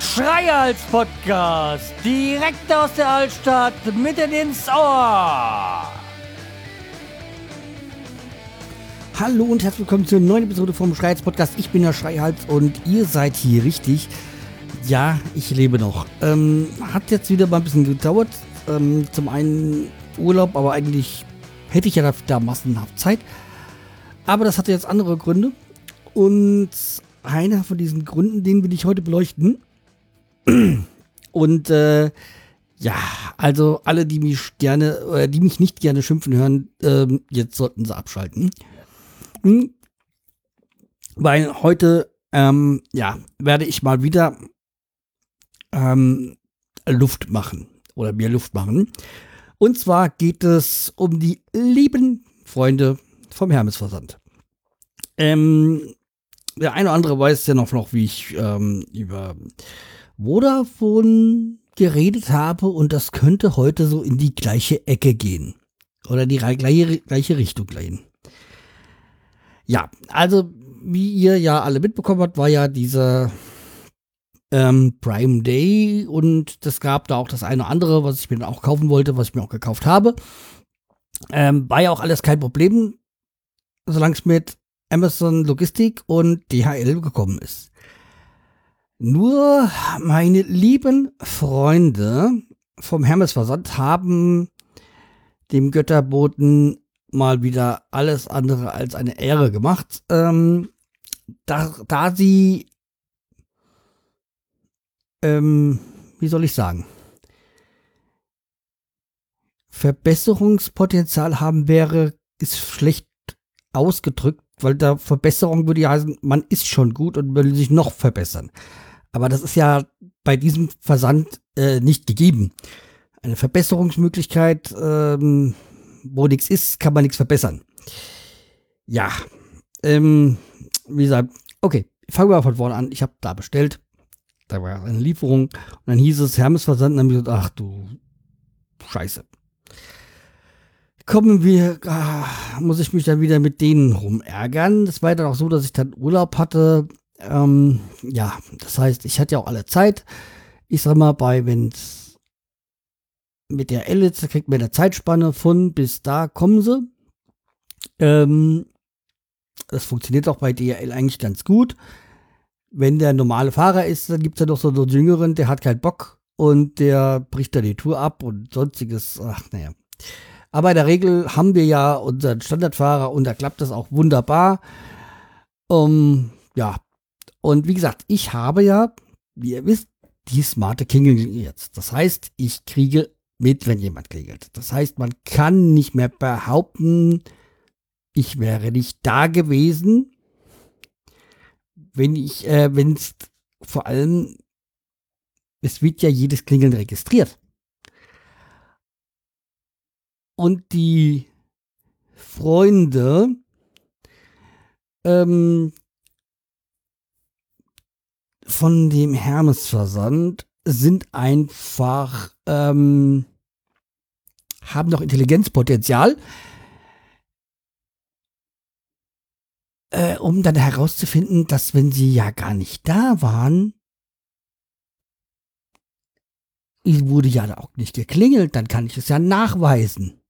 Schreihals Podcast, direkt aus der Altstadt, mitten ins Ohr. Hallo und herzlich willkommen zur neuen Episode vom Schreihals Podcast. Ich bin der Schreihals und ihr seid hier richtig. Ja, ich lebe noch. Ähm, hat jetzt wieder mal ein bisschen gedauert. Ähm, zum einen Urlaub, aber eigentlich hätte ich ja da, massenhaft Zeit. Aber das hatte jetzt andere Gründe. Und einer von diesen Gründen, den will ich heute beleuchten. Und äh, ja, also alle, die mich gerne, äh, die mich nicht gerne schimpfen hören, äh, jetzt sollten sie abschalten. Hm. Weil heute, ähm, ja, werde ich mal wieder ähm, Luft machen oder mir Luft machen. Und zwar geht es um die lieben Freunde vom Hermesversand. Ähm, der eine oder andere weiß ja noch, noch wie ich ähm, über Vodafone geredet habe und das könnte heute so in die gleiche Ecke gehen. Oder die gleiche, gleiche Richtung gehen. Ja, also wie ihr ja alle mitbekommen habt, war ja dieser ähm, Prime Day und das gab da auch das eine oder andere, was ich mir dann auch kaufen wollte, was ich mir auch gekauft habe. Ähm, war ja auch alles kein Problem, solange es mit Amazon Logistik und DHL gekommen ist. Nur meine lieben Freunde vom Hermesversand haben dem Götterboten mal wieder alles andere als eine Ehre gemacht, ähm, da, da sie, ähm, wie soll ich sagen, Verbesserungspotenzial haben wäre, ist schlecht ausgedrückt, weil da Verbesserung würde ja heißen, man ist schon gut und will sich noch verbessern. Aber das ist ja bei diesem Versand äh, nicht gegeben. Eine Verbesserungsmöglichkeit, ähm, wo nichts ist, kann man nichts verbessern. Ja, ähm, wie gesagt, okay, fangen wir mal von vorne an. Ich habe da bestellt. Da war eine Lieferung. Und dann hieß es Hermes Versand. Und dann habe ich gesagt, ach du Scheiße. Kommen wir, ah, muss ich mich dann wieder mit denen rumärgern. Es war dann auch so, dass ich dann Urlaub hatte ähm, ja, das heißt, ich hatte ja auch alle Zeit. Ich sag mal, bei, wenn's mit der Elitz, kriegt man eine Zeitspanne von bis da kommen sie. Ähm, das funktioniert auch bei DRL eigentlich ganz gut. Wenn der normale Fahrer ist, dann gibt es ja noch so einen Jüngeren, der hat keinen Bock und der bricht dann die Tour ab und sonstiges. Ach, naja. Aber in der Regel haben wir ja unseren Standardfahrer und da klappt das auch wunderbar. Um, ja, und wie gesagt, ich habe ja, wie ihr wisst, die smarte Klingel jetzt. Das heißt, ich kriege mit, wenn jemand klingelt. Das heißt, man kann nicht mehr behaupten, ich wäre nicht da gewesen, wenn ich, äh, wenn es vor allem, es wird ja jedes Klingeln registriert. Und die Freunde, ähm, von dem Hermesversand sind einfach, ähm, haben noch Intelligenzpotenzial, äh, um dann herauszufinden, dass wenn sie ja gar nicht da waren, wurde ja auch nicht geklingelt, dann kann ich es ja nachweisen.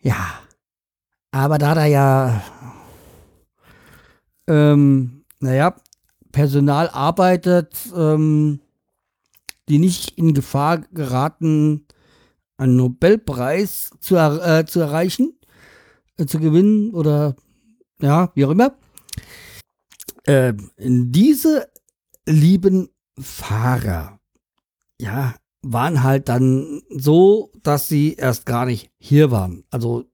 Ja, aber da da ja, ähm, naja, Personal arbeitet, ähm, die nicht in Gefahr geraten, einen Nobelpreis zu, äh, zu erreichen, äh, zu gewinnen oder ja, wie auch immer. Äh, diese lieben Fahrer, ja, waren halt dann so, dass sie erst gar nicht hier waren. Also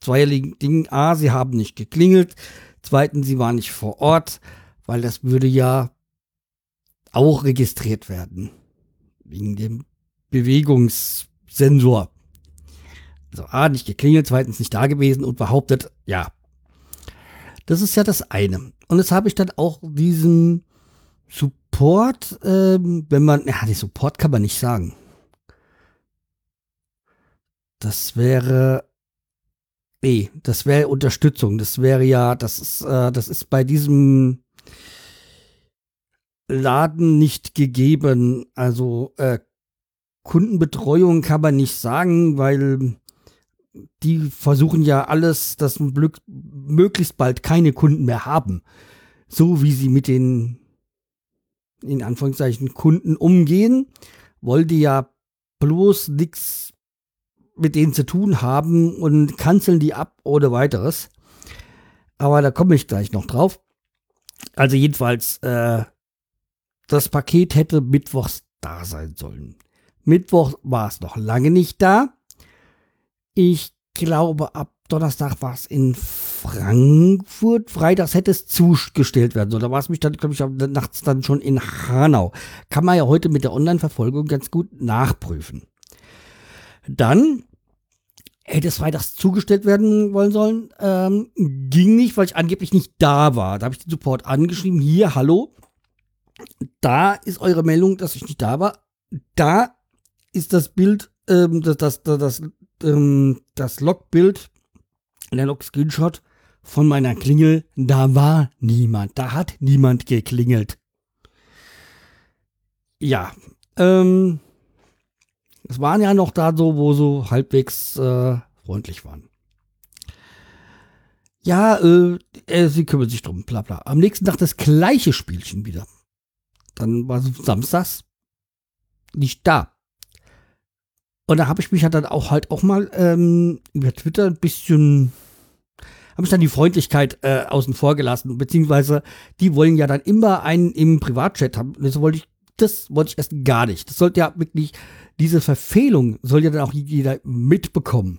zweierligen Dingen. A, sie haben nicht geklingelt. Zweitens, sie waren nicht vor Ort weil das würde ja auch registriert werden. Wegen dem Bewegungssensor. Also A, nicht geklingelt, zweitens nicht da gewesen und behauptet, ja. Das ist ja das eine. Und jetzt habe ich dann auch diesen Support, ähm, wenn man, ja, die Support kann man nicht sagen. Das wäre Nee, das wäre Unterstützung. Das wäre ja, das ist, äh, das ist bei diesem Laden nicht gegeben. Also äh, Kundenbetreuung kann man nicht sagen, weil die versuchen ja alles, dass möglichst bald keine Kunden mehr haben. So wie sie mit den, in Anführungszeichen, Kunden umgehen, wollen die ja bloß nichts mit denen zu tun haben und kanzeln die ab oder weiteres. Aber da komme ich gleich noch drauf. Also jedenfalls, äh, das Paket hätte mittwochs da sein sollen. Mittwoch war es noch lange nicht da. Ich glaube, ab Donnerstag war es in Frankfurt. Freitags hätte es zugestellt werden sollen. Da war es mich dann, glaube ich, nachts dann schon in Hanau. Kann man ja heute mit der Online-Verfolgung ganz gut nachprüfen. Dann hätte es freitags zugestellt werden wollen sollen. Ähm, ging nicht, weil ich angeblich nicht da war. Da habe ich den Support angeschrieben. Hier, hallo. Da ist eure Meldung, dass ich nicht da war. Da ist das Bild, ähm, das, das, das, das, ähm, das Logbild, der Log-Screenshot von meiner Klingel. Da war niemand. Da hat niemand geklingelt. Ja, ähm, es waren ja noch da so, wo so halbwegs äh, freundlich waren. Ja, äh, äh, sie kümmern sich drum, bla bla. Am nächsten Tag das gleiche Spielchen wieder. Dann war es samstags nicht da. Und da habe ich mich ja dann auch halt auch mal ähm, über Twitter ein bisschen, habe ich dann die Freundlichkeit äh, außen vor gelassen, beziehungsweise die wollen ja dann immer einen im Privatchat haben. Das wollte ich, das wollte ich erst gar nicht. Das sollte ja wirklich diese Verfehlung soll ja dann auch jeder mitbekommen.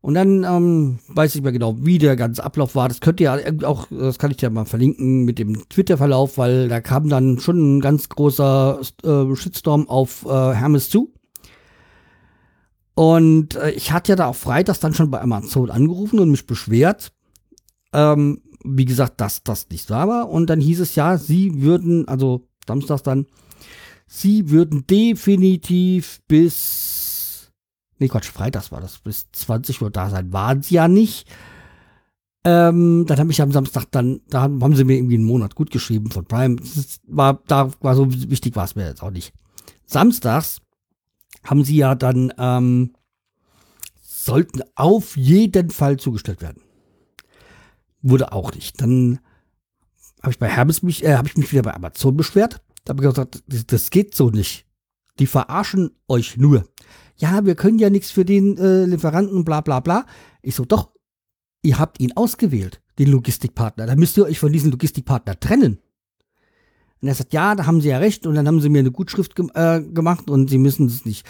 Und dann ähm, weiß ich mehr genau, wie der ganze Ablauf war. Das könnt ihr ja auch, das kann ich ja mal verlinken mit dem Twitter-Verlauf, weil da kam dann schon ein ganz großer äh, Shitstorm auf äh, Hermes zu. Und äh, ich hatte ja da auch freitags dann schon bei Amazon angerufen und mich beschwert. Ähm, wie gesagt, dass das nicht wahr war. Und dann hieß es ja, sie würden, also samstags dann, sie würden definitiv bis, nee Quatsch, freitags war das, bis 20 Uhr da sein. Waren sie ja nicht. Ähm, dann habe ich am Samstag dann, da haben sie mir irgendwie einen Monat gut geschrieben von Prime. Das war, da war so wichtig war es mir jetzt auch nicht. Samstags haben sie ja dann, ähm, sollten auf jeden Fall zugestellt werden. Wurde auch nicht. Dann habe ich bei Hermes mich, äh, habe ich mich wieder bei Amazon beschwert. Da habe ich gesagt, das, geht so nicht. Die verarschen euch nur. Ja, wir können ja nichts für den äh, Lieferanten, bla bla bla. Ich so, doch, ihr habt ihn ausgewählt, den Logistikpartner. Da müsst ihr euch von diesem Logistikpartner trennen. Und er sagt, ja, da haben sie ja recht. Und dann haben sie mir eine Gutschrift ge äh, gemacht und sie müssen es nicht,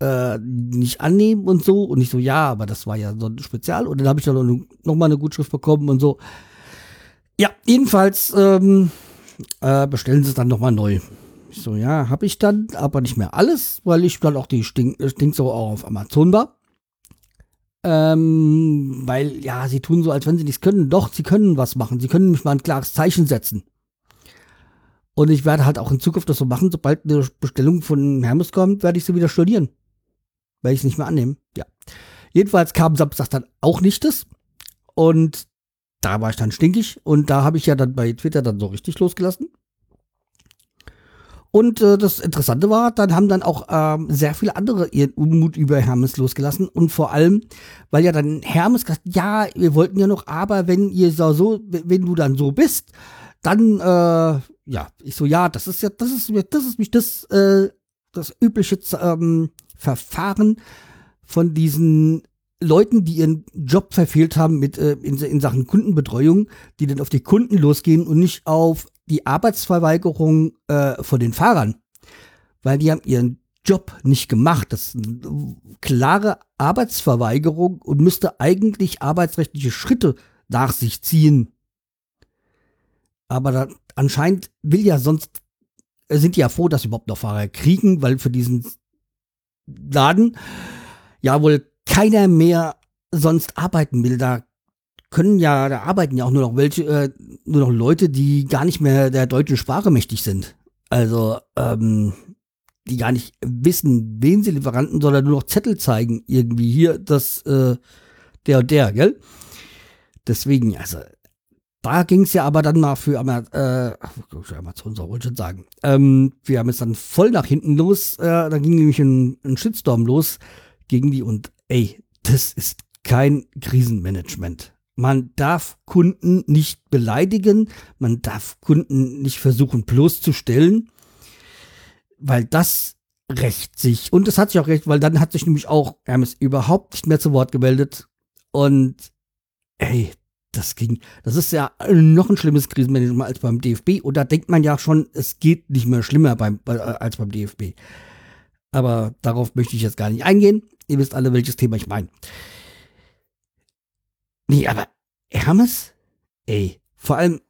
äh, nicht annehmen und so. Und ich so, ja, aber das war ja so ein Spezial. Und dann habe ich dann noch, noch mal eine Gutschrift bekommen und so. Ja, jedenfalls ähm, äh, bestellen sie es dann nochmal neu. Ich so, ja, habe ich dann, aber nicht mehr alles, weil ich dann auch die Stink, Stinksau auch auf Amazon war. Ähm, weil, ja, sie tun so, als wenn sie nichts können. Doch, sie können was machen. Sie können mich mal ein klares Zeichen setzen. Und ich werde halt auch in Zukunft das so machen, sobald eine Bestellung von Hermes kommt, werde ich sie wieder stornieren. Werde ich es nicht mehr annehmen. Ja. Jedenfalls kam Samstag dann auch nicht das. Und da war ich dann stinkig und da habe ich ja dann bei Twitter dann so richtig losgelassen. Und äh, das Interessante war, dann haben dann auch ähm, sehr viele andere ihren Unmut über Hermes losgelassen. Und vor allem, weil ja dann Hermes gesagt, ja, wir wollten ja noch, aber wenn ihr so wenn du dann so bist, dann, äh, ja, ich so, ja, das ist ja, das ist mir, das ist mich das, äh, das übliche ähm, Verfahren von diesen Leuten, die ihren Job verfehlt haben mit äh, in, in Sachen Kundenbetreuung, die dann auf die Kunden losgehen und nicht auf die Arbeitsverweigerung äh, von den Fahrern, weil die haben ihren Job nicht gemacht. Das ist eine klare Arbeitsverweigerung und müsste eigentlich arbeitsrechtliche Schritte nach sich ziehen. Aber da, anscheinend will ja sonst, äh, sind die ja froh, dass sie überhaupt noch Fahrer kriegen, weil für diesen Laden ja wohl keiner mehr sonst arbeiten will. Da können ja, da arbeiten ja auch nur noch welche, äh, nur noch Leute, die gar nicht mehr der deutschen Sprache mächtig sind. Also, ähm, die gar nicht wissen, wen sie Lieferanten, sondern nur noch Zettel zeigen. Irgendwie hier, das, äh, der und der, gell? Deswegen, also, da ging es ja aber dann mal für äh, Amazon, soll ich schon sagen. Ähm, wir haben es dann voll nach hinten los. Äh, da ging nämlich ein, ein Shitstorm los gegen die und ey, das ist kein Krisenmanagement. Man darf Kunden nicht beleidigen, man darf Kunden nicht versuchen bloßzustellen, weil das rächt sich. Und es hat sich auch recht, weil dann hat sich nämlich auch Hermes überhaupt nicht mehr zu Wort gemeldet. Und ey, das ging, das ist ja noch ein schlimmes Krisenmanagement als beim DFB. Und da denkt man ja schon, es geht nicht mehr schlimmer beim, äh, als beim DFB. Aber darauf möchte ich jetzt gar nicht eingehen. Ihr wisst alle, welches Thema ich meine. Nee, aber Hermes? Ey, vor allem,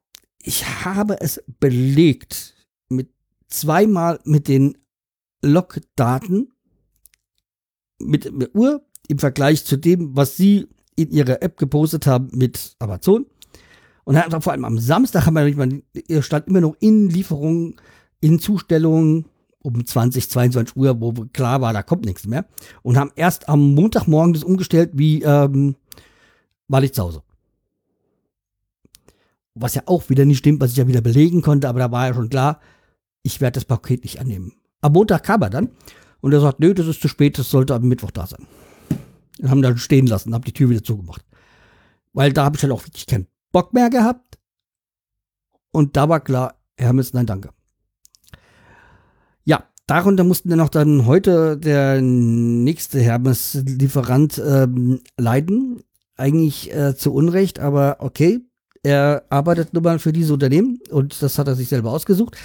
ich habe es belegt mit zweimal mit den Logdaten mit, mit Uhr im Vergleich zu dem, was sie in ihrer App gepostet haben mit Amazon. Und dann, vor allem am Samstag haben wir, ihr stand immer noch in Lieferungen, in Zustellungen um 20, 22 Uhr, wo klar war, da kommt nichts mehr. Und haben erst am Montagmorgen das umgestellt, wie ähm, war ich zu Hause. Was ja auch wieder nicht stimmt, was ich ja wieder belegen konnte, aber da war ja schon klar, ich werde das Paket nicht annehmen. Am Montag kam er dann und er sagt, nö, das ist zu spät, das sollte am Mittwoch da sein. Und haben dann stehen lassen, hab die Tür wieder zugemacht. Weil da habe ich halt auch wirklich keinen Bock mehr gehabt. Und da war klar, Hermes, nein, danke. Ja, darunter mussten dann auch dann heute der nächste Hermes-Lieferant ähm, leiden. Eigentlich äh, zu Unrecht, aber okay. Er arbeitet nun mal für diese Unternehmen und das hat er sich selber ausgesucht.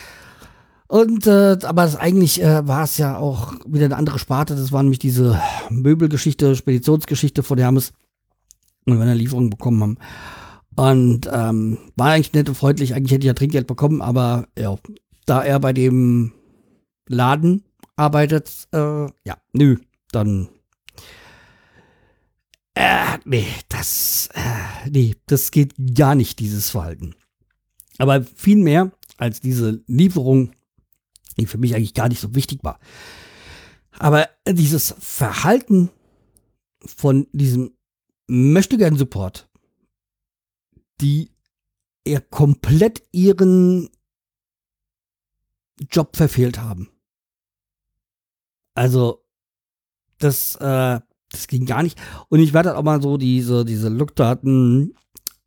Und äh, aber eigentlich äh, war es ja auch wieder eine andere Sparte. Das war nämlich diese Möbelgeschichte, Speditionsgeschichte von Hermes, und wir eine Lieferung bekommen haben. Und ähm, war eigentlich nett und freundlich. Eigentlich hätte ich ja Trinkgeld bekommen, aber ja, da er bei dem Laden arbeitet, äh, ja, nö, dann äh, nee, das, äh, nee, das geht gar nicht, dieses Verhalten. Aber viel mehr als diese Lieferung die für mich eigentlich gar nicht so wichtig war. Aber dieses Verhalten von diesem möchtegern Support, die eher komplett ihren Job verfehlt haben. Also, das, äh, das ging gar nicht. Und ich werde auch mal so diese, diese Lookdaten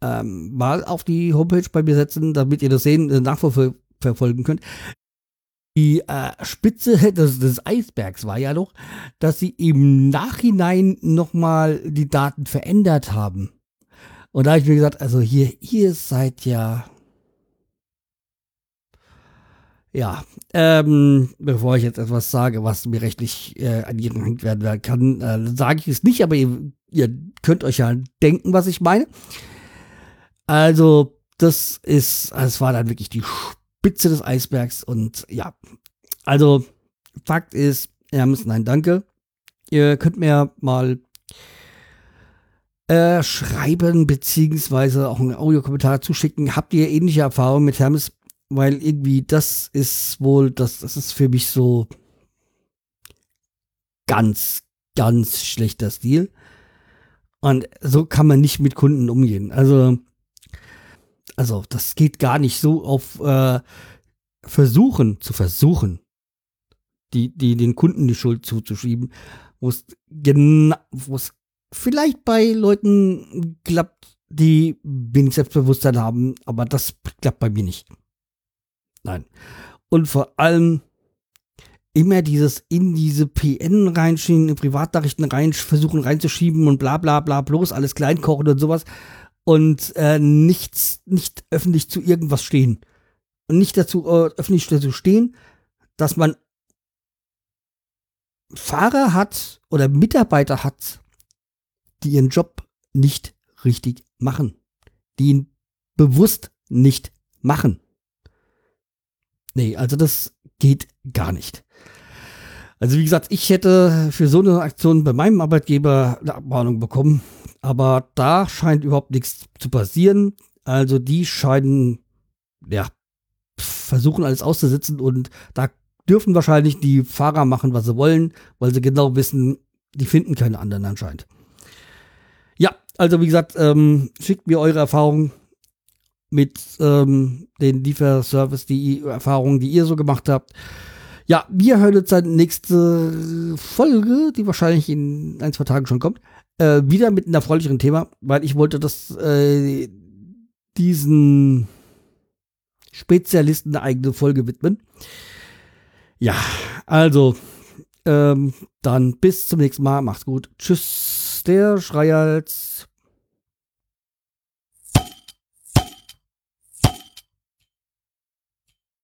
ähm, mal auf die Homepage bei mir setzen, damit ihr das sehen, äh, nachverfolgen könnt die äh, Spitze des, des, Eisbergs war ja doch, dass sie im Nachhinein nochmal die Daten verändert haben. Und da habe ich mir gesagt, also hier, ihr seid ja. Ja, ähm, bevor ich jetzt etwas sage, was mir rechtlich äh, an ihren gehängt werden kann, äh, sage ich es nicht, aber ihr, ihr könnt euch ja denken, was ich meine. Also, das ist, es war dann wirklich die Spitze des Eisbergs und ja, also Fakt ist, Hermes, nein, danke. Ihr könnt mir mal äh, schreiben, beziehungsweise auch einen Audiokommentar zuschicken. Habt ihr ähnliche Erfahrungen mit Hermes? Weil irgendwie das ist wohl, das, das ist für mich so ganz, ganz schlechter Stil. Und so kann man nicht mit Kunden umgehen. Also also das geht gar nicht so auf äh, versuchen zu versuchen, die, die den Kunden die Schuld zuzuschieben, wo es genau, wo es vielleicht bei Leuten klappt, die wenig Selbstbewusstsein haben, aber das klappt bei mir nicht. Nein. Und vor allem immer dieses in diese PN reinschieben, in Privatnachrichten rein, versuchen reinzuschieben und bla bla bla, bloß alles kleinkochen und sowas und äh, nichts, nicht öffentlich zu irgendwas stehen. Und nicht dazu äh, öffentlich dazu stehen, dass man Fahrer hat oder Mitarbeiter hat, die ihren Job nicht richtig machen. Die ihn bewusst nicht machen. Nee, also das geht gar nicht. Also wie gesagt, ich hätte für so eine Aktion bei meinem Arbeitgeber eine Abmahnung bekommen. Aber da scheint überhaupt nichts zu passieren. Also die scheinen, ja, versuchen alles auszusitzen und da dürfen wahrscheinlich die Fahrer machen, was sie wollen, weil sie genau wissen, die finden keine anderen anscheinend. Ja, also wie gesagt, ähm, schickt mir eure Erfahrungen mit ähm, den Lieferservice, die Erfahrungen, die ihr so gemacht habt. Ja, wir hören uns dann nächste Folge, die wahrscheinlich in ein, zwei Tagen schon kommt, äh, wieder mit einem erfreulicheren Thema, weil ich wollte das äh, diesen Spezialisten eine eigene Folge widmen. Ja, also ähm, dann bis zum nächsten Mal. Macht's gut. Tschüss, der Schreihals.